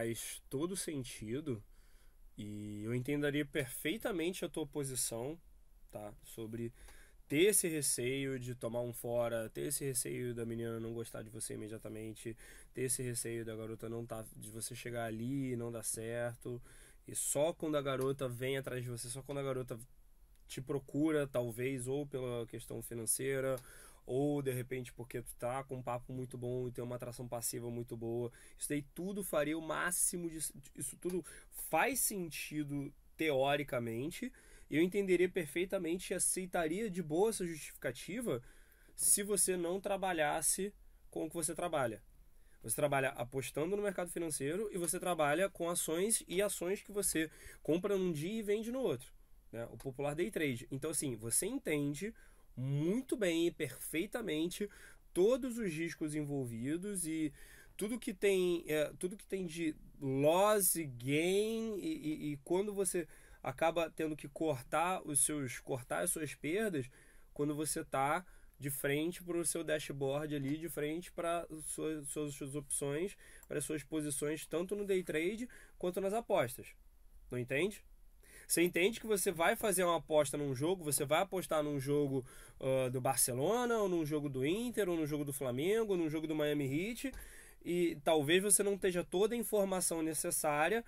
Faz todo sentido e eu entenderia perfeitamente a tua posição, tá? Sobre ter esse receio de tomar um fora, ter esse receio da menina não gostar de você imediatamente, ter esse receio da garota não tá de você chegar ali e não dar certo. E só quando a garota vem atrás de você, só quando a garota te procura, talvez, ou pela questão financeira, ou de repente porque tu tá com um papo muito bom e tem uma atração passiva muito boa. Isso daí tudo faria o máximo de isso tudo faz sentido teoricamente. Eu entenderia perfeitamente e aceitaria de boa essa justificativa se você não trabalhasse com o que você trabalha. Você trabalha apostando no mercado financeiro e você trabalha com ações e ações que você compra num dia e vende no outro. Né? O popular day trade. Então, assim, você entende muito bem e perfeitamente todos os riscos envolvidos e tudo que tem é, tudo que tem de loss e gain e, e, e, quando você acaba tendo que cortar os seus cortar as suas perdas quando você está de frente para o seu dashboard ali de frente para suas, suas, suas opções para suas posições tanto no day trade quanto nas apostas. Não entende você entende que você vai fazer uma aposta num jogo, você vai apostar num jogo uh, do Barcelona, ou num jogo do Inter, ou num jogo do Flamengo, ou num jogo do Miami Heat, e talvez você não esteja toda a informação necessária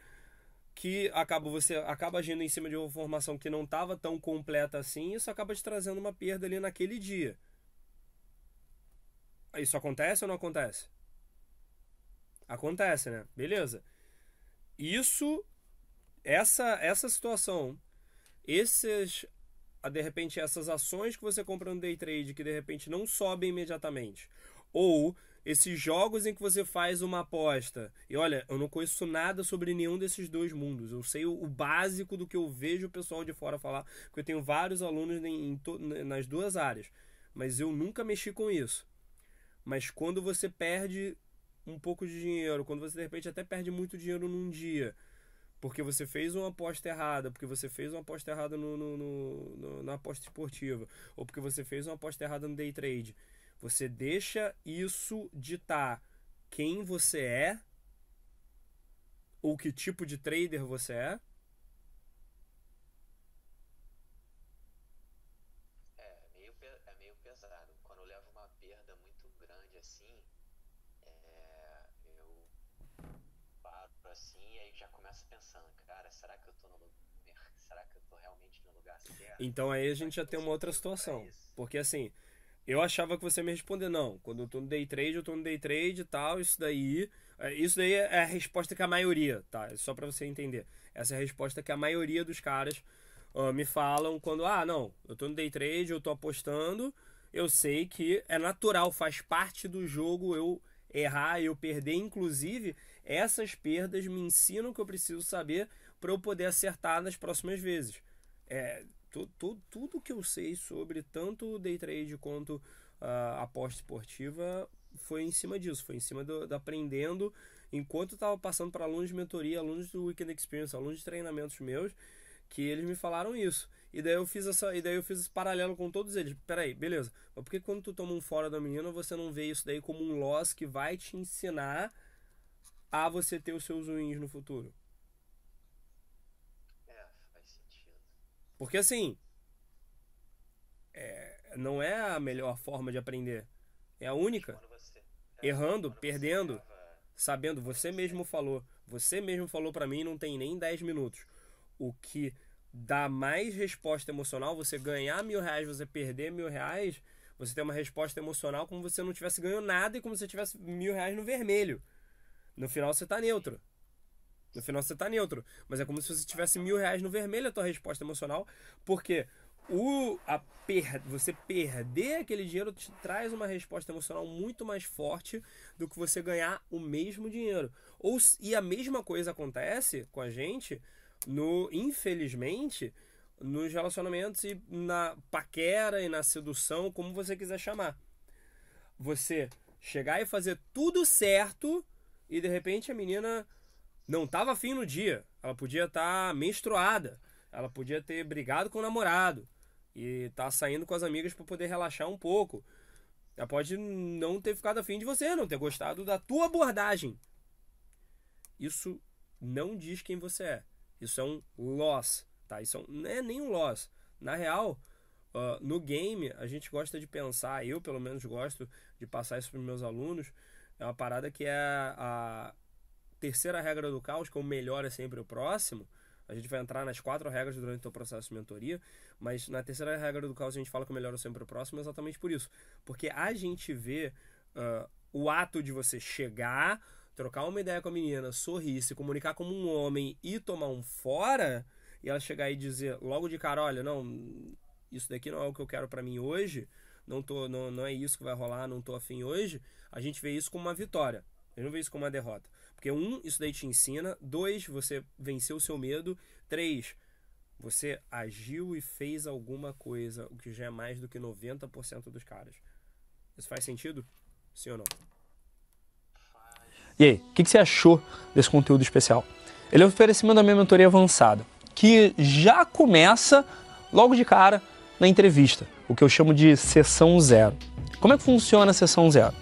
que acaba você acaba agindo em cima de uma informação que não estava tão completa assim, isso acaba te trazendo uma perda ali naquele dia. Isso acontece ou não acontece? Acontece, né? Beleza. Isso essa essa situação, esses de repente essas ações que você compra no day trade que de repente não sobem imediatamente, ou esses jogos em que você faz uma aposta. E olha, eu não conheço nada sobre nenhum desses dois mundos. Eu sei o, o básico do que eu vejo o pessoal de fora falar, porque eu tenho vários alunos em, em nas duas áreas, mas eu nunca mexi com isso. Mas quando você perde um pouco de dinheiro, quando você de repente até perde muito dinheiro num dia, porque você fez uma aposta errada, porque você fez uma aposta errada no, no, no, no, na aposta esportiva, ou porque você fez uma aposta errada no day trade. Você deixa isso ditar quem você é, ou que tipo de trader você é, Então aí a gente já tem uma outra situação. Porque assim, eu achava que você me responder, não, quando eu tô no day trade, eu tô no day trade e tal, isso daí. É, isso daí é a resposta que a maioria, tá? É só para você entender. Essa é a resposta que a maioria dos caras uh, me falam quando, ah, não, eu tô no day trade, eu tô apostando, eu sei que é natural, faz parte do jogo eu errar, eu perder. Inclusive, essas perdas me ensinam que eu preciso saber para eu poder acertar nas próximas vezes. É, tu, tu, tudo que eu sei sobre tanto day trade quanto a uh, aposta esportiva foi em cima disso, foi em cima do, do aprendendo enquanto estava passando para alunos de mentoria, alunos do Weekend Experience, alunos de treinamentos meus, que eles me falaram isso. E daí eu fiz essa, e daí eu fiz esse paralelo com todos eles. Peraí, beleza. Mas por que quando tu toma um fora da menina, você não vê isso daí como um loss que vai te ensinar a você ter os seus wins no futuro? Porque assim, é, não é a melhor forma de aprender. É a única. Você, é, Errando, perdendo, leva... sabendo. Você mesmo falou. Você mesmo falou para mim, não tem nem 10 minutos. O que dá mais resposta emocional, você ganhar mil reais, você perder mil reais, você tem uma resposta emocional como se você não tivesse ganho nada e como se você tivesse mil reais no vermelho. No final você tá neutro. No final você tá neutro. Mas é como se você tivesse mil reais no vermelho a tua resposta emocional. Porque o, a per, você perder aquele dinheiro te traz uma resposta emocional muito mais forte do que você ganhar o mesmo dinheiro. Ou, e a mesma coisa acontece com a gente no, infelizmente, nos relacionamentos e na paquera e na sedução, como você quiser chamar. Você chegar e fazer tudo certo e de repente a menina não estava afim no dia. Ela podia estar tá menstruada. Ela podia ter brigado com o namorado e tá saindo com as amigas para poder relaxar um pouco. Ela pode não ter ficado afim de você, não ter gostado da tua abordagem. Isso não diz quem você é. Isso é um loss, tá? Isso é não é nem um loss. Na real, uh, no game, a gente gosta de pensar, eu pelo menos gosto de passar isso para meus alunos, é uma parada que é a terceira regra do caos, que é o melhor é sempre o próximo. A gente vai entrar nas quatro regras durante o processo de mentoria, mas na terceira regra do caos a gente fala que o melhor é sempre o próximo exatamente por isso. Porque a gente vê uh, o ato de você chegar, trocar uma ideia com a menina, sorrir, se comunicar como um homem e tomar um fora, e ela chegar e dizer logo de cara, olha, não, isso daqui não é o que eu quero para mim hoje, não, tô, não, não é isso que vai rolar, não tô afim hoje, a gente vê isso como uma vitória. Eu não vê isso como uma derrota. Porque um, isso daí te ensina. Dois, você venceu o seu medo. Três, você agiu e fez alguma coisa, o que já é mais do que 90% dos caras. Isso faz sentido? Sim ou não? E aí, o que, que, você achou desse conteúdo especial? Ele é oferecimento da minha mentoria avançada, que já começa logo de cara na entrevista, o que eu chamo de sessão zero. Como é que funciona a sessão zero?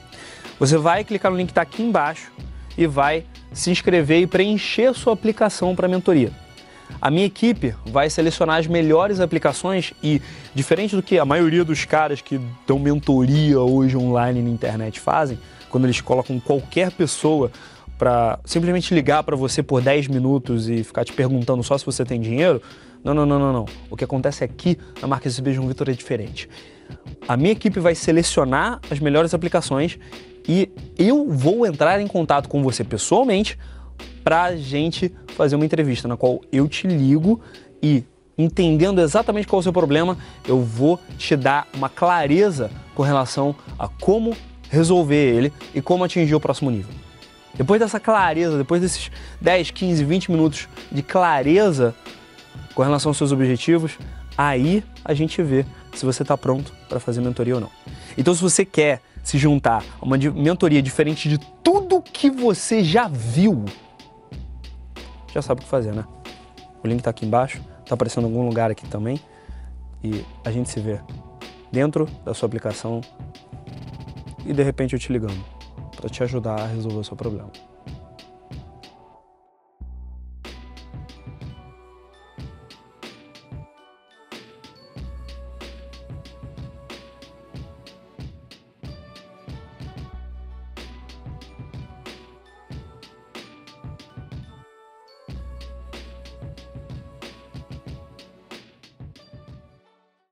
Você vai clicar no link que está aqui embaixo e vai se inscrever e preencher sua aplicação para a mentoria. A minha equipe vai selecionar as melhores aplicações e, diferente do que a maioria dos caras que dão mentoria hoje online na internet fazem, quando eles colocam qualquer pessoa para simplesmente ligar para você por 10 minutos e ficar te perguntando só se você tem dinheiro. Não, não, não, não, não. O que acontece aqui na marca SB João Vitor é diferente. A minha equipe vai selecionar as melhores aplicações e eu vou entrar em contato com você pessoalmente para a gente fazer uma entrevista na qual eu te ligo e entendendo exatamente qual é o seu problema, eu vou te dar uma clareza com relação a como resolver ele e como atingir o próximo nível. Depois dessa clareza, depois desses 10, 15, 20 minutos de clareza com relação aos seus objetivos, aí a gente vê se você está pronto para fazer mentoria ou não. Então, se você quer se juntar a uma mentoria diferente de tudo que você já viu, já sabe o que fazer, né? O link está aqui embaixo, está aparecendo em algum lugar aqui também. E a gente se vê dentro da sua aplicação e de repente eu te ligando para te ajudar a resolver o seu problema.